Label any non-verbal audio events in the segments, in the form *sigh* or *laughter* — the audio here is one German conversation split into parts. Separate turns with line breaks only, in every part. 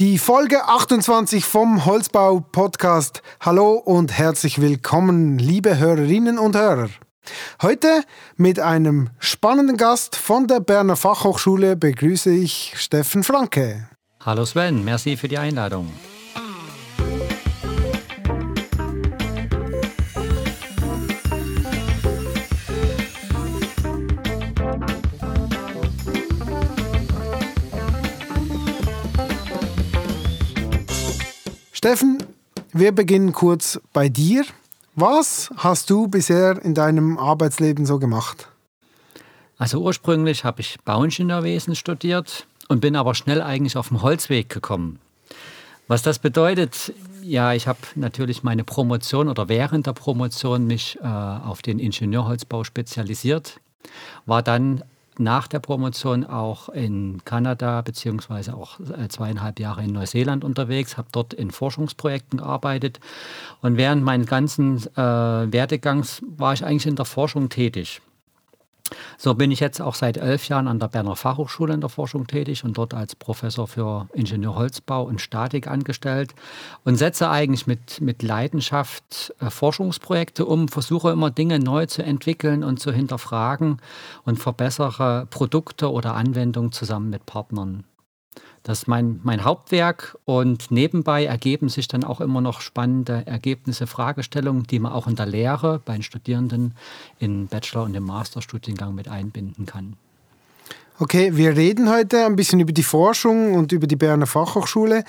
Die Folge 28 vom Holzbau Podcast. Hallo und herzlich willkommen, liebe Hörerinnen und Hörer. Heute mit einem spannenden Gast von der Berner Fachhochschule begrüße ich Steffen Franke.
Hallo Sven, merci für die Einladung.
Steffen, wir beginnen kurz bei dir. Was hast du bisher in deinem Arbeitsleben so gemacht?
Also ursprünglich habe ich Bauingenieurwesen studiert und bin aber schnell eigentlich auf den Holzweg gekommen. Was das bedeutet, ja, ich habe natürlich meine Promotion oder während der Promotion mich äh, auf den Ingenieurholzbau spezialisiert, war dann nach der Promotion auch in Kanada beziehungsweise auch äh, zweieinhalb Jahre in Neuseeland unterwegs, habe dort in Forschungsprojekten gearbeitet und während meines ganzen äh, Werdegangs war ich eigentlich in der Forschung tätig. So bin ich jetzt auch seit elf Jahren an der Berner Fachhochschule in der Forschung tätig und dort als Professor für Ingenieurholzbau und Statik angestellt und setze eigentlich mit, mit Leidenschaft äh, Forschungsprojekte um, versuche immer Dinge neu zu entwickeln und zu hinterfragen und verbessere Produkte oder Anwendungen zusammen mit Partnern. Das ist mein, mein Hauptwerk und nebenbei ergeben sich dann auch immer noch spannende Ergebnisse, Fragestellungen, die man auch in der Lehre bei den Studierenden im Bachelor- und im Masterstudiengang mit einbinden kann.
Okay, wir reden heute ein bisschen über die Forschung und über die Berner Fachhochschule.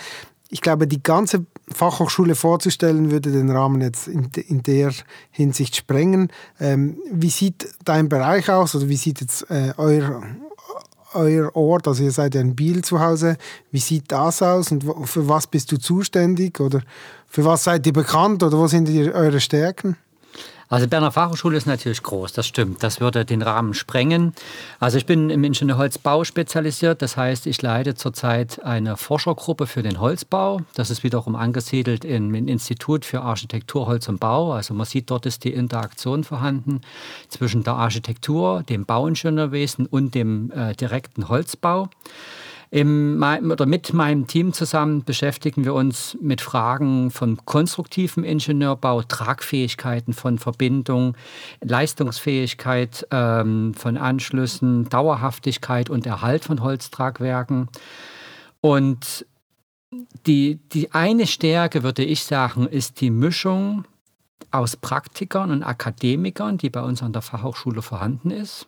Ich glaube, die ganze Fachhochschule vorzustellen, würde den Rahmen jetzt in, in der Hinsicht sprengen. Ähm, wie sieht dein Bereich aus? Also wie sieht jetzt äh, euer, euer Ort, also ihr seid ja in Biel zu Hause, wie sieht das aus und für was bist du zuständig? Oder für was seid ihr bekannt? Oder wo sind eure Stärken?
Also Berner Fachhochschule ist natürlich groß, das stimmt. Das würde den Rahmen sprengen. Also ich bin im Ingenieurholzbau spezialisiert. Das heißt, ich leite zurzeit eine Forschergruppe für den Holzbau. Das ist wiederum angesiedelt im Institut für Architektur, Holz und Bau. Also man sieht, dort ist die Interaktion vorhanden zwischen der Architektur, dem Bauingenieurwesen und dem äh, direkten Holzbau. Im, oder mit meinem Team zusammen beschäftigen wir uns mit Fragen von konstruktivem Ingenieurbau, Tragfähigkeiten von Verbindung, Leistungsfähigkeit ähm, von Anschlüssen, Dauerhaftigkeit und Erhalt von Holztragwerken. Und die, die eine Stärke, würde ich sagen, ist die Mischung aus Praktikern und Akademikern, die bei uns an der Fachhochschule vorhanden ist.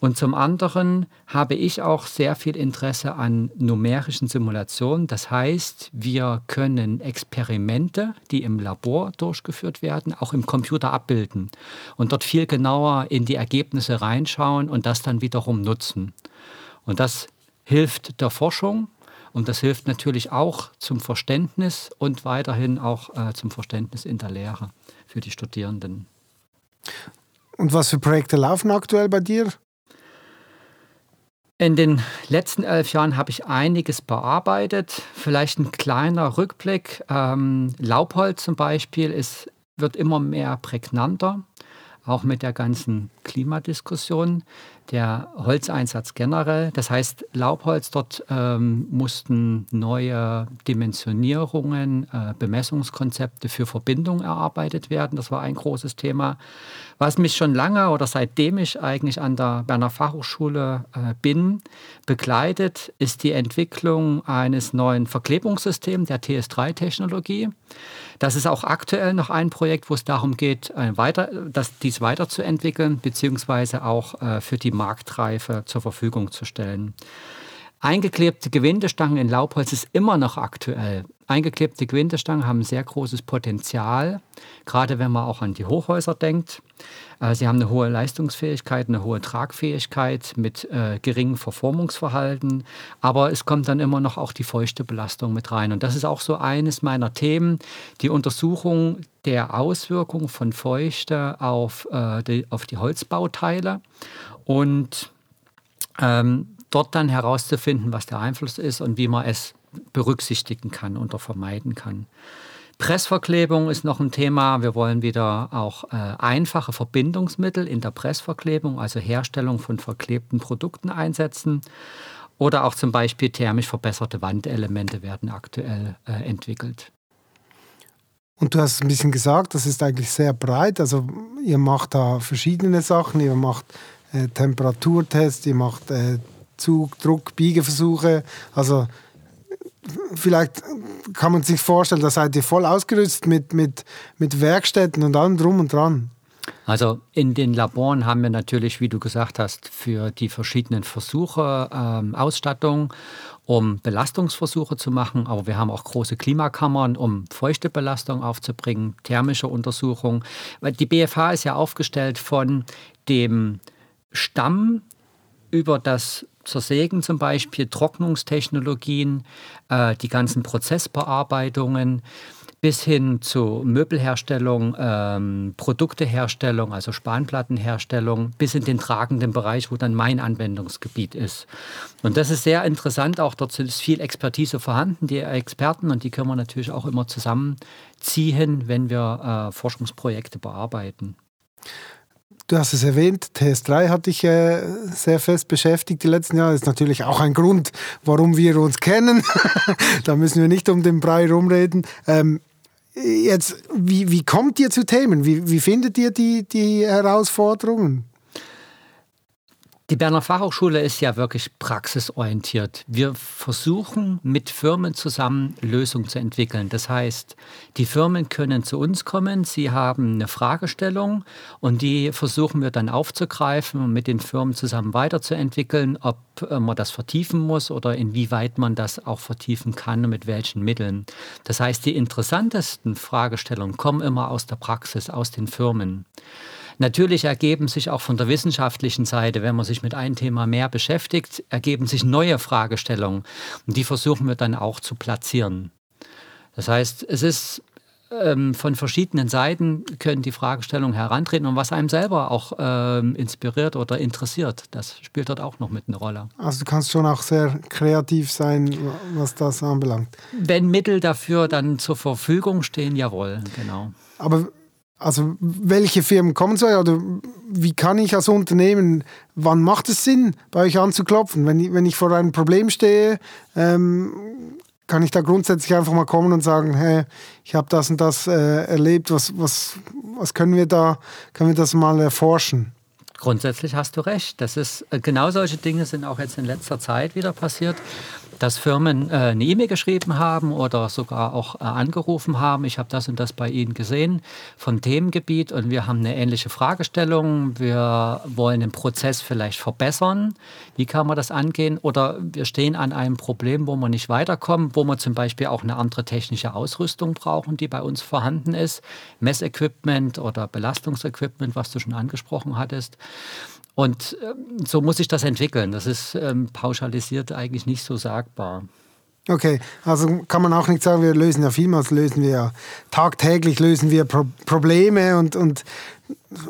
Und zum anderen habe ich auch sehr viel Interesse an numerischen Simulationen. Das heißt, wir können Experimente, die im Labor durchgeführt werden, auch im Computer abbilden und dort viel genauer in die Ergebnisse reinschauen und das dann wiederum nutzen. Und das hilft der Forschung und das hilft natürlich auch zum Verständnis und weiterhin auch äh, zum Verständnis in der Lehre für die Studierenden.
Und was für Projekte laufen aktuell bei dir?
In den letzten elf Jahren habe ich einiges bearbeitet. Vielleicht ein kleiner Rückblick. Ähm, Laubholz zum Beispiel ist, wird immer mehr prägnanter auch mit der ganzen Klimadiskussion, der Holzeinsatz generell. Das heißt, Laubholz, dort ähm, mussten neue Dimensionierungen, äh, Bemessungskonzepte für Verbindung erarbeitet werden. Das war ein großes Thema. Was mich schon lange oder seitdem ich eigentlich an der Berner Fachhochschule äh, bin, begleitet, ist die Entwicklung eines neuen Verklebungssystems, der TS3-Technologie. Das ist auch aktuell noch ein Projekt, wo es darum geht, äh, weiter, das, dies weiterzuentwickeln, beziehungsweise auch äh, für die Marktreife zur Verfügung zu stellen. Eingeklebte Gewindestangen in Laubholz ist immer noch aktuell. Eingeklebte Gewindestangen haben sehr großes Potenzial, gerade wenn man auch an die Hochhäuser denkt. Äh, sie haben eine hohe Leistungsfähigkeit, eine hohe Tragfähigkeit mit äh, geringem Verformungsverhalten, aber es kommt dann immer noch auch die feuchte Belastung mit rein. Und das ist auch so eines meiner Themen, die Untersuchung der Auswirkungen von Feuchte auf, äh, die, auf die Holzbauteile und ähm, dort dann herauszufinden, was der Einfluss ist und wie man es berücksichtigen kann oder vermeiden kann. Pressverklebung ist noch ein Thema. Wir wollen wieder auch äh, einfache Verbindungsmittel in der Pressverklebung, also Herstellung von verklebten Produkten einsetzen. Oder auch zum Beispiel thermisch verbesserte Wandelemente werden aktuell äh, entwickelt.
Und du hast ein bisschen gesagt, das ist eigentlich sehr breit. Also ihr macht da verschiedene Sachen. Ihr macht äh, Temperaturtests, ihr macht äh, Zug, Druck, Biegeversuche. Also vielleicht kann man sich vorstellen, da seid ihr voll ausgerüstet mit, mit, mit Werkstätten und allem drum und dran.
Also in den Laboren haben wir natürlich, wie du gesagt hast, für die verschiedenen Versuche ähm, Ausstattung, um Belastungsversuche zu machen. Aber wir haben auch große Klimakammern, um feuchte Belastung aufzubringen, thermische Untersuchungen. Die BFH ist ja aufgestellt von dem Stamm über das Zersägen zum Beispiel, Trocknungstechnologien, äh, die ganzen Prozessbearbeitungen bis hin zu Möbelherstellung, ähm, Produkteherstellung, also Spanplattenherstellung, bis in den tragenden Bereich, wo dann mein Anwendungsgebiet ist. Und das ist sehr interessant, auch dort ist viel Expertise vorhanden, die Experten, und die können wir natürlich auch immer zusammenziehen, wenn wir äh, Forschungsprojekte bearbeiten.
Du hast es erwähnt, TS3 hat dich äh, sehr fest beschäftigt die letzten Jahre. Das ist natürlich auch ein Grund, warum wir uns kennen. *laughs* da müssen wir nicht um den Brei rumreden. Ähm, jetzt, wie, wie kommt ihr zu Themen? Wie, wie findet ihr die, die Herausforderungen?
Die Berner Fachhochschule ist ja wirklich praxisorientiert. Wir versuchen mit Firmen zusammen Lösungen zu entwickeln. Das heißt, die Firmen können zu uns kommen, sie haben eine Fragestellung und die versuchen wir dann aufzugreifen und mit den Firmen zusammen weiterzuentwickeln, ob äh, man das vertiefen muss oder inwieweit man das auch vertiefen kann und mit welchen Mitteln. Das heißt, die interessantesten Fragestellungen kommen immer aus der Praxis, aus den Firmen. Natürlich ergeben sich auch von der wissenschaftlichen Seite, wenn man sich mit einem Thema mehr beschäftigt, ergeben sich neue Fragestellungen. Und die versuchen wir dann auch zu platzieren. Das heißt, es ist ähm, von verschiedenen Seiten können die Fragestellungen herantreten und was einem selber auch ähm, inspiriert oder interessiert, das spielt dort auch noch mit eine Rolle.
Also du kannst schon auch sehr kreativ sein, was das anbelangt.
Wenn Mittel dafür dann zur Verfügung stehen, jawohl, genau.
Aber also welche Firmen kommen zu euch oder wie kann ich als Unternehmen, wann macht es Sinn, bei euch anzuklopfen? Wenn ich, wenn ich vor einem Problem stehe, ähm, kann ich da grundsätzlich einfach mal kommen und sagen, hey, ich habe das und das äh, erlebt, was, was, was können wir da, können wir das mal erforschen?
Grundsätzlich hast du recht. Das ist, äh, genau solche Dinge sind auch jetzt in letzter Zeit wieder passiert dass Firmen äh, eine E-Mail geschrieben haben oder sogar auch äh, angerufen haben. Ich habe das und das bei Ihnen gesehen vom Themengebiet und wir haben eine ähnliche Fragestellung. Wir wollen den Prozess vielleicht verbessern. Wie kann man das angehen? Oder wir stehen an einem Problem, wo wir nicht weiterkommen, wo wir zum Beispiel auch eine andere technische Ausrüstung brauchen, die bei uns vorhanden ist. Messequipment oder Belastungsequipment, was du schon angesprochen hattest. Und ähm, so muss sich das entwickeln. Das ist ähm, pauschalisiert eigentlich nicht so sagbar.
Okay, also kann man auch nicht sagen, wir lösen ja vielmals, lösen wir tagtäglich, lösen wir Pro Probleme und, und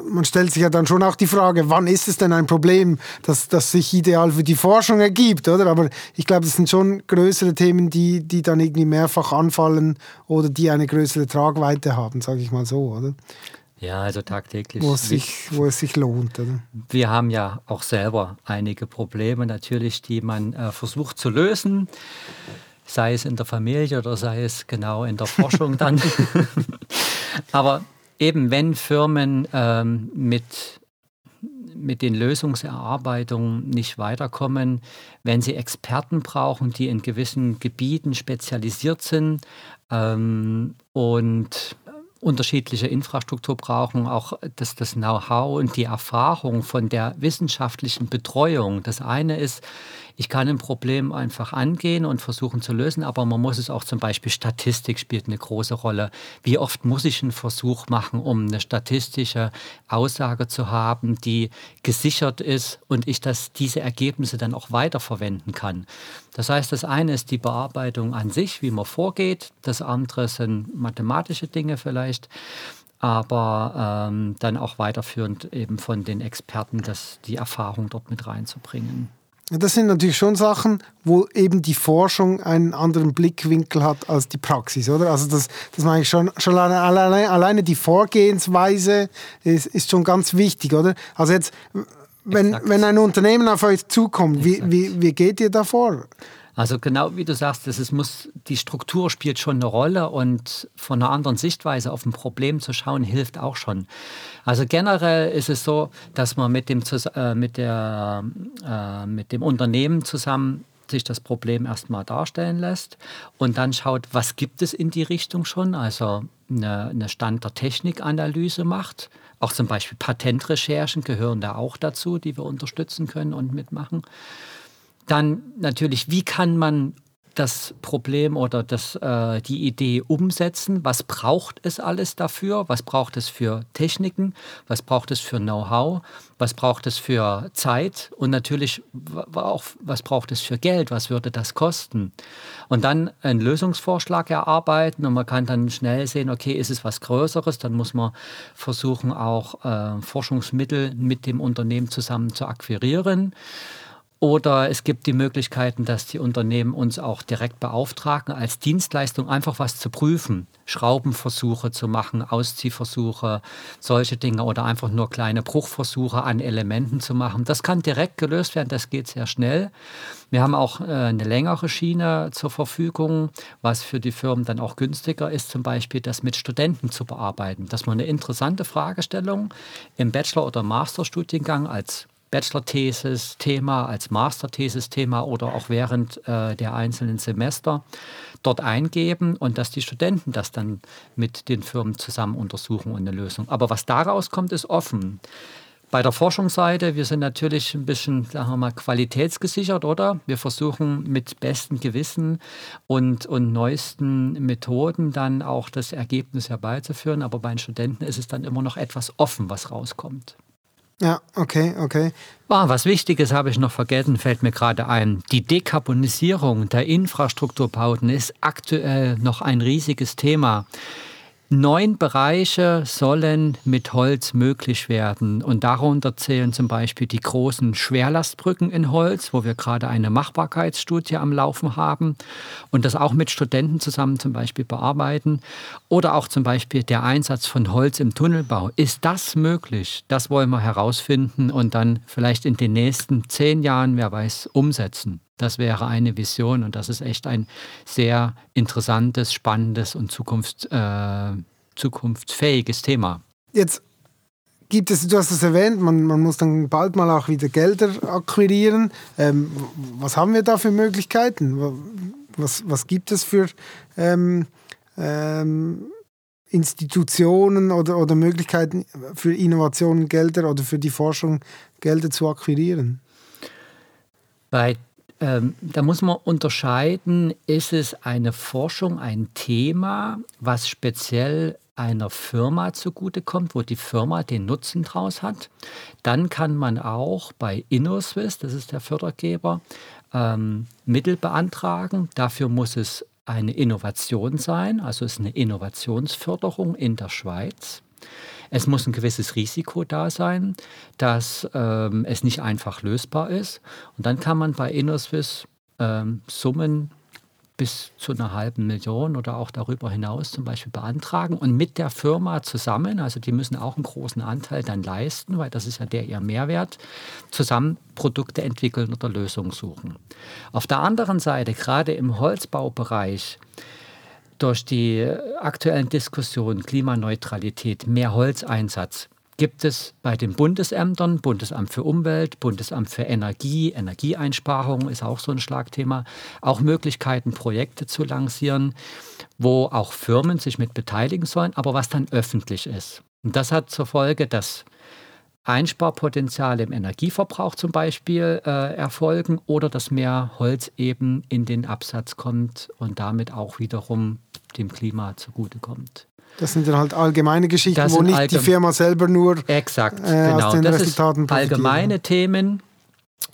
man stellt sich ja dann schon auch die Frage, wann ist es denn ein Problem, das, das sich ideal für die Forschung ergibt, oder? Aber ich glaube, das sind schon größere Themen, die, die dann irgendwie mehrfach anfallen oder die eine größere Tragweite haben, sage ich mal so, oder?
Ja, also tagtäglich.
Wo es sich, wo es sich lohnt. Oder?
Wir haben ja auch selber einige Probleme natürlich, die man äh, versucht zu lösen, sei es in der Familie oder sei es genau in der Forschung *laughs* dann. Aber eben wenn Firmen ähm, mit mit den Lösungserarbeitungen nicht weiterkommen, wenn sie Experten brauchen, die in gewissen Gebieten spezialisiert sind ähm, und unterschiedliche Infrastruktur brauchen, auch das, das Know-how und die Erfahrung von der wissenschaftlichen Betreuung. Das eine ist, ich kann ein Problem einfach angehen und versuchen zu lösen, aber man muss es auch zum Beispiel Statistik spielt eine große Rolle. Wie oft muss ich einen Versuch machen, um eine statistische Aussage zu haben, die gesichert ist und ich das, diese Ergebnisse dann auch weiterverwenden kann. Das heißt, das eine ist die Bearbeitung an sich, wie man vorgeht. Das andere sind mathematische Dinge vielleicht aber ähm, dann auch weiterführend eben von den Experten das, die Erfahrung dort mit reinzubringen.
Das sind natürlich schon Sachen, wo eben die Forschung einen anderen Blickwinkel hat als die Praxis, oder? Also das, das meine ich schon, schon alleine, alleine die Vorgehensweise ist, ist schon ganz wichtig, oder? Also jetzt, wenn, wenn ein Unternehmen auf euch zukommt, wie, wie, wie geht ihr davor?
Also genau wie du sagst, ist, muss, die Struktur spielt schon eine Rolle und von einer anderen Sichtweise auf ein Problem zu schauen, hilft auch schon. Also generell ist es so, dass man mit dem, äh, mit der, äh, mit dem Unternehmen zusammen sich das Problem erstmal darstellen lässt und dann schaut, was gibt es in die Richtung schon, also eine, eine Stand der Technikanalyse macht. Auch zum Beispiel Patentrecherchen gehören da auch dazu, die wir unterstützen können und mitmachen. Dann natürlich, wie kann man das Problem oder das, äh, die Idee umsetzen? Was braucht es alles dafür? Was braucht es für Techniken? Was braucht es für Know-how? Was braucht es für Zeit? Und natürlich auch, was braucht es für Geld? Was würde das kosten? Und dann einen Lösungsvorschlag erarbeiten und man kann dann schnell sehen, okay, ist es was Größeres? Dann muss man versuchen, auch äh, Forschungsmittel mit dem Unternehmen zusammen zu akquirieren. Oder es gibt die Möglichkeiten, dass die Unternehmen uns auch direkt beauftragen, als Dienstleistung einfach was zu prüfen, Schraubenversuche zu machen, Ausziehversuche, solche Dinge oder einfach nur kleine Bruchversuche an Elementen zu machen. Das kann direkt gelöst werden, das geht sehr schnell. Wir haben auch äh, eine längere Schiene zur Verfügung, was für die Firmen dann auch günstiger ist, zum Beispiel das mit Studenten zu bearbeiten. Das ist mal eine interessante Fragestellung im Bachelor- oder Masterstudiengang als Bachelor-Thesis-Thema, als Master-Thesis-Thema oder auch während äh, der einzelnen Semester dort eingeben und dass die Studenten das dann mit den Firmen zusammen untersuchen und eine Lösung. Aber was daraus kommt, ist offen. Bei der Forschungsseite, wir sind natürlich ein bisschen, sagen wir mal, qualitätsgesichert, oder? Wir versuchen mit bestem Gewissen und, und neuesten Methoden dann auch das Ergebnis herbeizuführen. Aber bei den Studenten ist es dann immer noch etwas offen, was rauskommt.
Ja, okay, okay.
Ah, was Wichtiges habe ich noch vergessen, fällt mir gerade ein. Die Dekarbonisierung der Infrastrukturbauten ist aktuell noch ein riesiges Thema. Neun Bereiche sollen mit Holz möglich werden. Und darunter zählen zum Beispiel die großen Schwerlastbrücken in Holz, wo wir gerade eine Machbarkeitsstudie am Laufen haben und das auch mit Studenten zusammen zum Beispiel bearbeiten. Oder auch zum Beispiel der Einsatz von Holz im Tunnelbau. Ist das möglich? Das wollen wir herausfinden und dann vielleicht in den nächsten zehn Jahren, wer weiß, umsetzen. Das wäre eine Vision und das ist echt ein sehr interessantes, spannendes und zukunfts, äh, zukunftsfähiges Thema.
Jetzt gibt es, du hast es erwähnt, man, man muss dann bald mal auch wieder Gelder akquirieren. Ähm, was haben wir da für Möglichkeiten? Was, was gibt es für ähm, ähm, Institutionen oder, oder Möglichkeiten für Innovationen Gelder oder für die Forschung Gelder zu akquirieren?
Bei ähm, da muss man unterscheiden, ist es eine Forschung, ein Thema, was speziell einer Firma zugutekommt, wo die Firma den Nutzen draus hat. Dann kann man auch bei InnoSwiss, das ist der Fördergeber, ähm, Mittel beantragen. Dafür muss es eine Innovation sein, also es ist eine Innovationsförderung in der Schweiz. Es muss ein gewisses Risiko da sein, dass ähm, es nicht einfach lösbar ist. Und dann kann man bei InnoSwiss ähm, Summen bis zu einer halben Million oder auch darüber hinaus zum Beispiel beantragen und mit der Firma zusammen, also die müssen auch einen großen Anteil dann leisten, weil das ist ja der ihr Mehrwert, zusammen Produkte entwickeln oder Lösungen suchen. Auf der anderen Seite, gerade im Holzbaubereich, durch die aktuellen Diskussionen Klimaneutralität, mehr Holzeinsatz, gibt es bei den Bundesämtern, Bundesamt für Umwelt, Bundesamt für Energie, Energieeinsparung ist auch so ein Schlagthema, auch Möglichkeiten, Projekte zu lancieren, wo auch Firmen sich mit beteiligen sollen, aber was dann öffentlich ist. Und das hat zur Folge, dass Einsparpotenziale im Energieverbrauch zum Beispiel äh, erfolgen oder dass mehr Holz eben in den Absatz kommt und damit auch wiederum dem Klima zugutekommt.
Das sind dann halt allgemeine Geschichten, wo nicht die Firma selber nur
exakt, äh, genau. aus den das Resultaten profitiert. Allgemeine Themen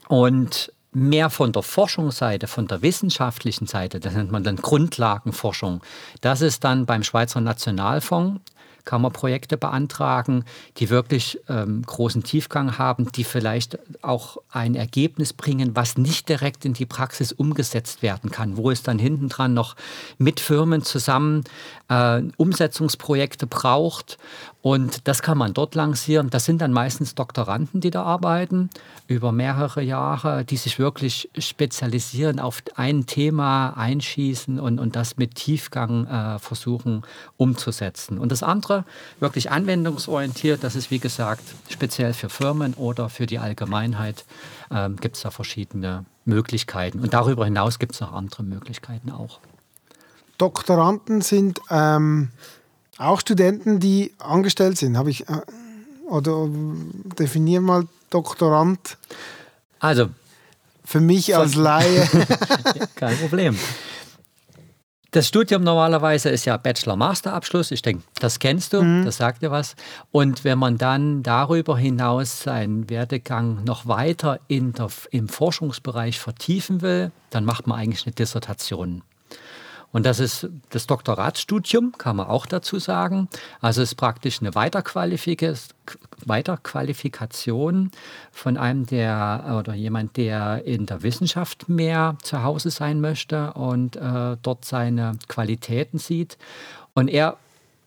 und mehr von der Forschungsseite, von der wissenschaftlichen Seite, das nennt man dann Grundlagenforschung. Das ist dann beim Schweizer Nationalfonds kann man Projekte beantragen, die wirklich ähm, großen Tiefgang haben, die vielleicht auch ein Ergebnis bringen, was nicht direkt in die Praxis umgesetzt werden kann, wo es dann hinten dran noch mit Firmen zusammen äh, Umsetzungsprojekte braucht Und das kann man dort lancieren. Das sind dann meistens Doktoranden, die da arbeiten, über mehrere Jahre, die sich wirklich spezialisieren, auf ein Thema einschießen und, und das mit Tiefgang äh, versuchen umzusetzen. Und das andere, wirklich anwendungsorientiert, das ist wie gesagt speziell für Firmen oder für die Allgemeinheit, äh, gibt es da verschiedene Möglichkeiten. Und darüber hinaus gibt es noch andere Möglichkeiten auch.
Doktoranden sind ähm, auch Studenten, die angestellt sind. Habe ich äh, oder definier mal Doktorand.
Also
für mich als Laie. *laughs*
Kein Problem. Das Studium normalerweise ist ja Bachelor-Master-Abschluss. Ich denke, das kennst du, mhm. das sagt dir was. Und wenn man dann darüber hinaus seinen Werdegang noch weiter der, im Forschungsbereich vertiefen will, dann macht man eigentlich eine Dissertation. Und das ist das Doktoratsstudium, kann man auch dazu sagen. Also es ist praktisch eine Weiterqualifikation von einem, der oder jemand, der in der Wissenschaft mehr zu Hause sein möchte und äh, dort seine Qualitäten sieht. Und er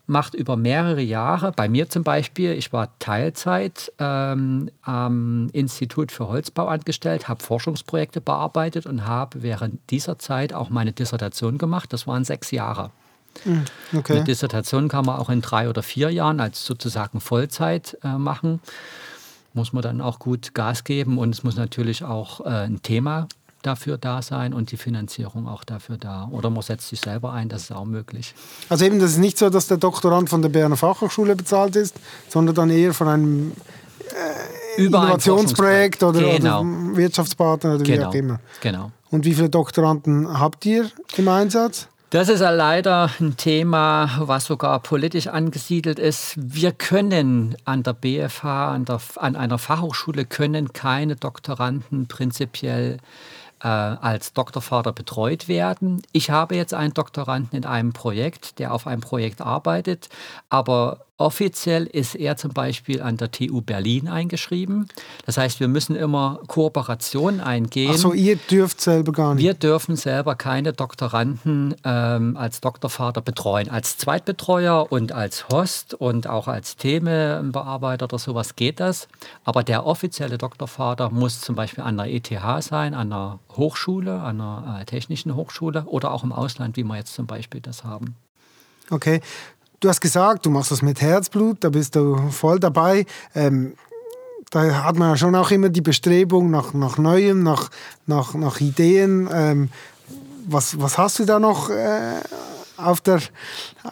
macht über mehrere Jahre, bei mir zum Beispiel, ich war Teilzeit ähm, am Institut für Holzbau angestellt, habe Forschungsprojekte bearbeitet und habe während dieser Zeit auch meine Dissertation gemacht. Das waren sechs Jahre. Hm, okay. Eine Dissertation kann man auch in drei oder vier Jahren als sozusagen Vollzeit äh, machen. Muss man dann auch gut Gas geben und es muss natürlich auch äh, ein Thema dafür da sein und die Finanzierung auch dafür da. Oder man setzt sich selber ein, das ist auch möglich.
Also eben, das ist nicht so, dass der Doktorand von der Berner Fachhochschule bezahlt ist, sondern dann eher von einem äh, Innovationsprojekt oder, genau. oder, Wirtschaftspartner oder
genau.
wie auch immer.
Genau.
Und wie viele Doktoranden habt ihr im Einsatz?
Das ist leider ein Thema, was sogar politisch angesiedelt ist. Wir können an der BFH, an, der, an einer Fachhochschule, können keine Doktoranden prinzipiell äh, als Doktorvater betreut werden. Ich habe jetzt einen Doktoranden in einem Projekt, der auf einem Projekt arbeitet, aber Offiziell ist er zum Beispiel an der TU Berlin eingeschrieben. Das heißt, wir müssen immer Kooperationen eingehen.
Achso, ihr dürft selber gar nicht.
Wir dürfen selber keine Doktoranden ähm, als Doktorvater betreuen. Als Zweitbetreuer und als Host und auch als Themenbearbeiter oder sowas geht das. Aber der offizielle Doktorvater muss zum Beispiel an der ETH sein, an einer Hochschule, an einer äh, technischen Hochschule oder auch im Ausland, wie wir jetzt zum Beispiel das haben.
Okay, Du hast gesagt, du machst das mit Herzblut, da bist du voll dabei. Ähm, da hat man ja schon auch immer die Bestrebung nach, nach Neuem, nach, nach, nach Ideen. Ähm, was, was hast du da noch äh, auf, der,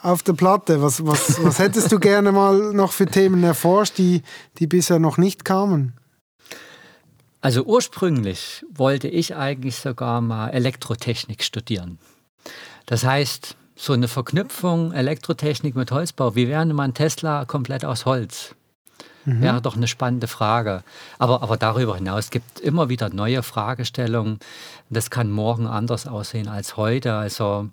auf der Platte? Was, was, was hättest du *laughs* gerne mal noch für Themen erforscht, die, die bisher noch nicht kamen?
Also ursprünglich wollte ich eigentlich sogar mal Elektrotechnik studieren. Das heißt, so eine Verknüpfung Elektrotechnik mit Holzbau. Wie wäre man Tesla komplett aus Holz? Mhm. Wäre doch eine spannende Frage. Aber, aber darüber hinaus gibt es immer wieder neue Fragestellungen. Das kann morgen anders aussehen als heute. Also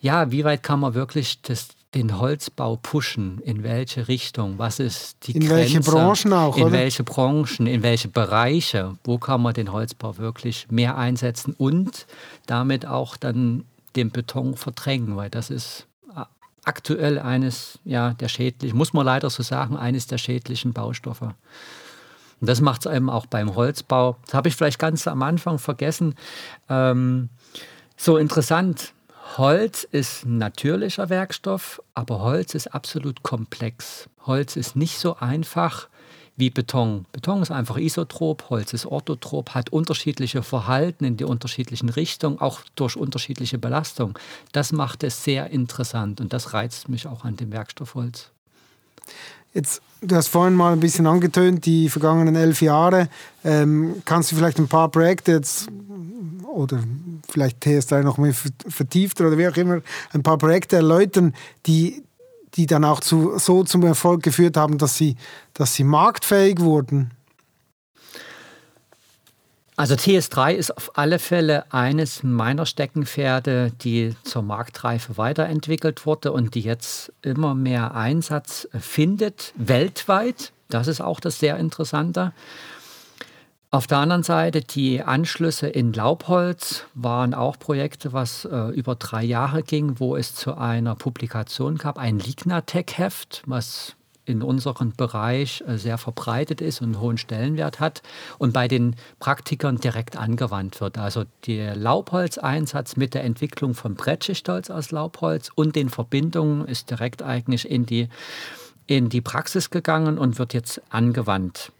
ja, wie weit kann man wirklich das, den Holzbau pushen? In welche Richtung? Was ist die
in
Grenze?
In welche Branchen auch?
In
oder?
welche Branchen? In welche Bereiche? Wo kann man den Holzbau wirklich mehr einsetzen und damit auch dann den Beton verdrängen, weil das ist äh, aktuell eines ja, der schädlichen, muss man leider so sagen, eines der schädlichen Baustoffe. Und das macht es eben auch beim Holzbau. Das habe ich vielleicht ganz am Anfang vergessen. Ähm, so interessant. Holz ist natürlicher Werkstoff, aber Holz ist absolut komplex. Holz ist nicht so einfach wie Beton. Beton ist einfach isotrop, Holz ist orthotrop, hat unterschiedliche Verhalten in die unterschiedlichen Richtungen, auch durch unterschiedliche Belastung. Das macht es sehr interessant und das reizt mich auch an dem Werkstoff Holz.
Jetzt, du hast vorhin mal ein bisschen angetönt, die vergangenen elf Jahre. Ähm, kannst du vielleicht ein paar Projekte jetzt oder vielleicht TS3 noch mehr vertieft oder wie auch immer, ein paar Projekte erläutern, die, die dann auch zu, so zum Erfolg geführt haben, dass sie, dass sie marktfähig wurden?
Also TS3 ist auf alle Fälle eines meiner Steckenpferde, die zur Marktreife weiterentwickelt wurde und die jetzt immer mehr Einsatz findet, weltweit. Das ist auch das sehr Interessante. Auf der anderen Seite, die Anschlüsse in Laubholz waren auch Projekte, was äh, über drei Jahre ging, wo es zu einer Publikation gab, ein Lignatec-Heft, was in unserem Bereich äh, sehr verbreitet ist und einen hohen Stellenwert hat und bei den Praktikern direkt angewandt wird. Also der Laubholzeinsatz mit der Entwicklung von Brettschichtholz aus Laubholz und den Verbindungen ist direkt eigentlich in die, in die Praxis gegangen und wird jetzt angewandt.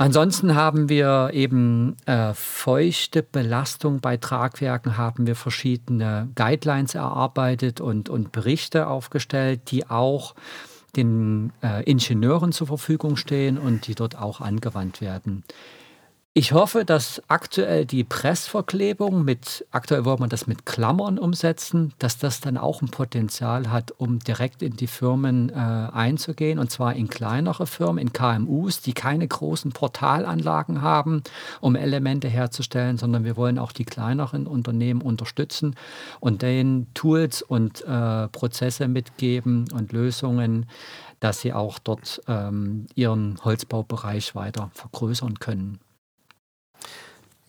Ansonsten haben wir eben äh, feuchte Belastung bei Tragwerken, haben wir verschiedene Guidelines erarbeitet und, und Berichte aufgestellt, die auch den äh, Ingenieuren zur Verfügung stehen und die dort auch angewandt werden. Ich hoffe, dass aktuell die Pressverklebung mit, aktuell wollen wir das mit Klammern umsetzen, dass das dann auch ein Potenzial hat, um direkt in die Firmen äh, einzugehen und zwar in kleinere Firmen, in KMUs, die keine großen Portalanlagen haben, um Elemente herzustellen, sondern wir wollen auch die kleineren Unternehmen unterstützen und denen Tools und äh, Prozesse mitgeben und Lösungen, dass sie auch dort ähm, ihren Holzbaubereich weiter vergrößern können.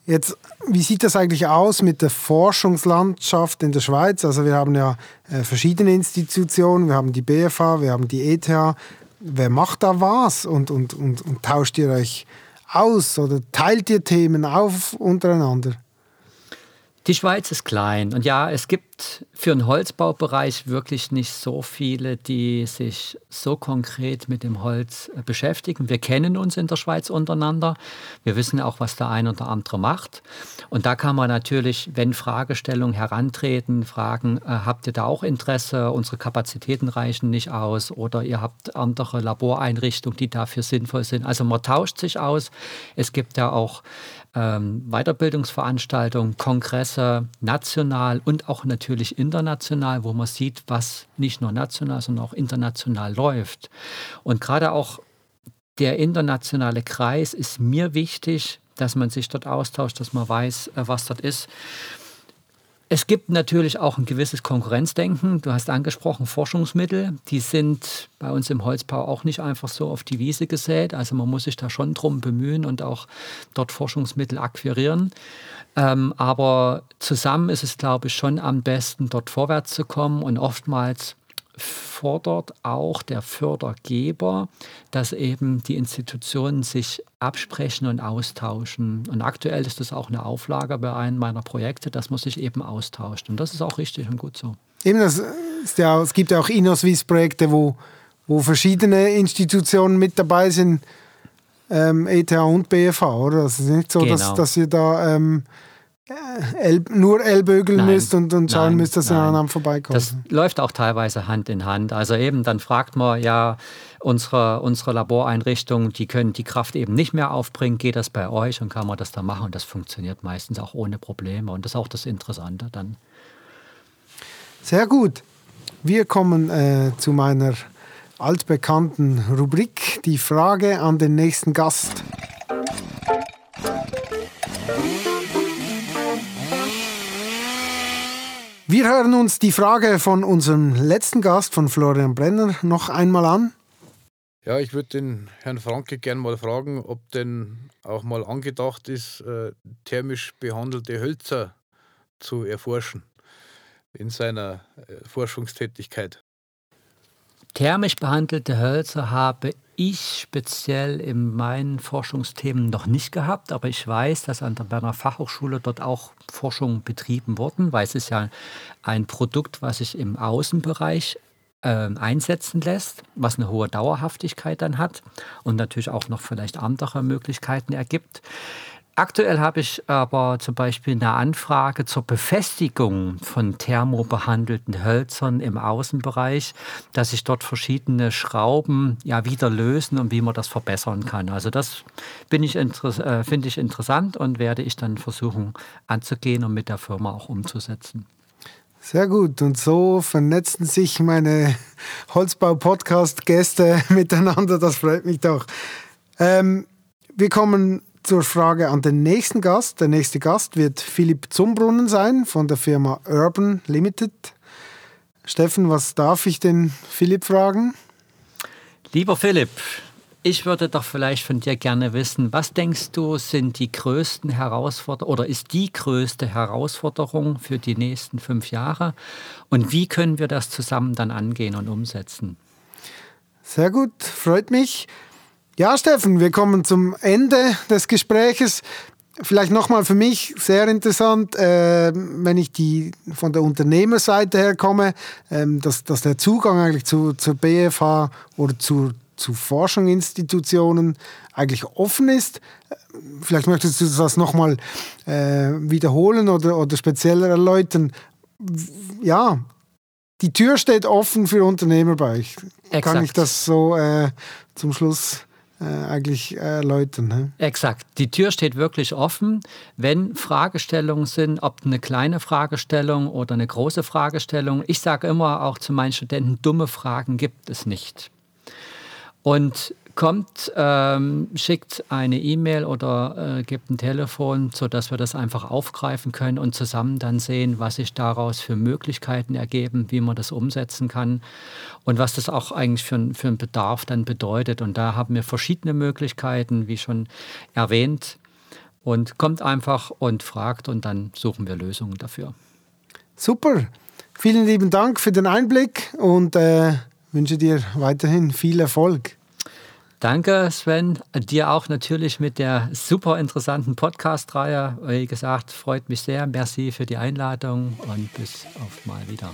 Jetzt, wie sieht das eigentlich aus mit der Forschungslandschaft in der Schweiz? Also wir haben ja äh, verschiedene Institutionen, wir haben die BFA, wir haben die ETH. Wer macht da was und, und, und, und tauscht ihr euch aus oder teilt ihr Themen auf untereinander?
Die Schweiz ist klein und ja, es gibt für den Holzbaubereich wirklich nicht so viele, die sich so konkret mit dem Holz äh, beschäftigen. Wir kennen uns in der Schweiz untereinander. Wir wissen auch, was der ein oder andere macht. Und da kann man natürlich, wenn Fragestellungen herantreten, fragen, äh, habt ihr da auch Interesse? Unsere Kapazitäten reichen nicht aus oder ihr habt andere Laboreinrichtungen, die dafür sinnvoll sind. Also man tauscht sich aus. Es gibt ja auch ähm, Weiterbildungsveranstaltungen, Kongresse, national und auch natürlich international, wo man sieht, was nicht nur national, sondern auch international läuft. Und gerade auch der internationale Kreis ist mir wichtig, dass man sich dort austauscht, dass man weiß, äh, was dort ist. Es gibt natürlich auch ein gewisses Konkurrenzdenken. Du hast angesprochen, Forschungsmittel. Die sind bei uns im Holzbau auch nicht einfach so auf die Wiese gesät. Also man muss sich da schon drum bemühen und auch dort Forschungsmittel akquirieren. Ähm, aber zusammen ist es, glaube ich, schon am besten, dort vorwärts zu kommen. Und oftmals fordert auch der Fördergeber, dass eben die Institutionen sich absprechen und austauschen. Und aktuell ist das auch eine Auflage bei einem meiner Projekte, dass man sich eben austauscht. Und das ist auch richtig und gut so.
Eben, das ja, es gibt ja auch InnoSwiss-Projekte, wo, wo verschiedene Institutionen mit dabei sind, ähm, ETH und BFA, oder? Es ist nicht so, genau. dass, dass ihr da ähm, El, nur ellbögeln müsst und, und schauen nein, müsst, dass ihr aneinander vorbeikommt.
Das läuft auch teilweise Hand in Hand. Also eben, dann fragt man ja, unsere, unsere Laboreinrichtungen, die können die Kraft eben nicht mehr aufbringen. Geht das bei euch und kann man das da machen? Und das funktioniert meistens auch ohne Probleme. Und das ist auch das Interessante dann.
Sehr gut. Wir kommen äh, zu meiner altbekannten Rubrik, die Frage an den nächsten Gast. Wir hören uns die Frage von unserem letzten Gast, von Florian Brenner, noch einmal an.
Ja, ich würde den Herrn Franke gerne mal fragen, ob denn auch mal angedacht ist, äh, thermisch behandelte Hölzer zu erforschen in seiner äh, Forschungstätigkeit.
Thermisch behandelte Hölzer habe ich speziell in meinen Forschungsthemen noch nicht gehabt, aber ich weiß, dass an der Berner Fachhochschule dort auch Forschung betrieben wurden, weil es ist ja ein Produkt, was sich im Außenbereich äh, einsetzen lässt, was eine hohe Dauerhaftigkeit dann hat und natürlich auch noch vielleicht andere Möglichkeiten ergibt. Aktuell habe ich aber zum Beispiel eine Anfrage zur Befestigung von thermobehandelten Hölzern im Außenbereich, dass sich dort verschiedene Schrauben ja wieder lösen und wie man das verbessern kann. Also das äh, finde ich interessant und werde ich dann versuchen anzugehen und mit der Firma auch umzusetzen.
Sehr gut. Und so vernetzen sich meine *laughs* Holzbau-Podcast-Gäste *laughs* miteinander. Das freut mich doch. Ähm, wir kommen zur Frage an den nächsten Gast. Der nächste Gast wird Philipp Zumbrunnen sein von der Firma Urban Limited. Steffen, was darf ich denn Philipp fragen?
Lieber Philipp, ich würde doch vielleicht von dir gerne wissen, was denkst du sind die größten Herausforderungen oder ist die größte Herausforderung für die nächsten fünf Jahre und wie können wir das zusammen dann angehen und umsetzen?
Sehr gut, freut mich. Ja, Steffen, wir kommen zum Ende des Gespräches. Vielleicht nochmal für mich sehr interessant, äh, wenn ich die von der Unternehmerseite her komme, äh, dass, dass der Zugang eigentlich zu, zur BFH oder zu, zu Forschungsinstitutionen eigentlich offen ist. Vielleicht möchtest du das nochmal äh, wiederholen oder, oder spezieller erläutern. Ja, die Tür steht offen für Unternehmer bei euch. Exakt. Kann ich das so äh, zum Schluss äh, eigentlich erläutern? Ne?
Exakt. Die Tür steht wirklich offen. Wenn Fragestellungen sind, ob eine kleine Fragestellung oder eine große Fragestellung. Ich sage immer auch zu meinen Studenten, dumme Fragen gibt es nicht. Und kommt, ähm, schickt eine E-Mail oder äh, gibt ein Telefon, sodass wir das einfach aufgreifen können und zusammen dann sehen, was sich daraus für Möglichkeiten ergeben, wie man das umsetzen kann und was das auch eigentlich für, für einen Bedarf dann bedeutet. Und da haben wir verschiedene Möglichkeiten, wie schon erwähnt. Und kommt einfach und fragt und dann suchen wir Lösungen dafür.
Super. Vielen lieben Dank für den Einblick und äh, wünsche dir weiterhin viel Erfolg.
Danke, Sven. Dir auch natürlich mit der super interessanten Podcast-Reihe. Wie gesagt, freut mich sehr. Merci für die Einladung und bis auf mal wieder.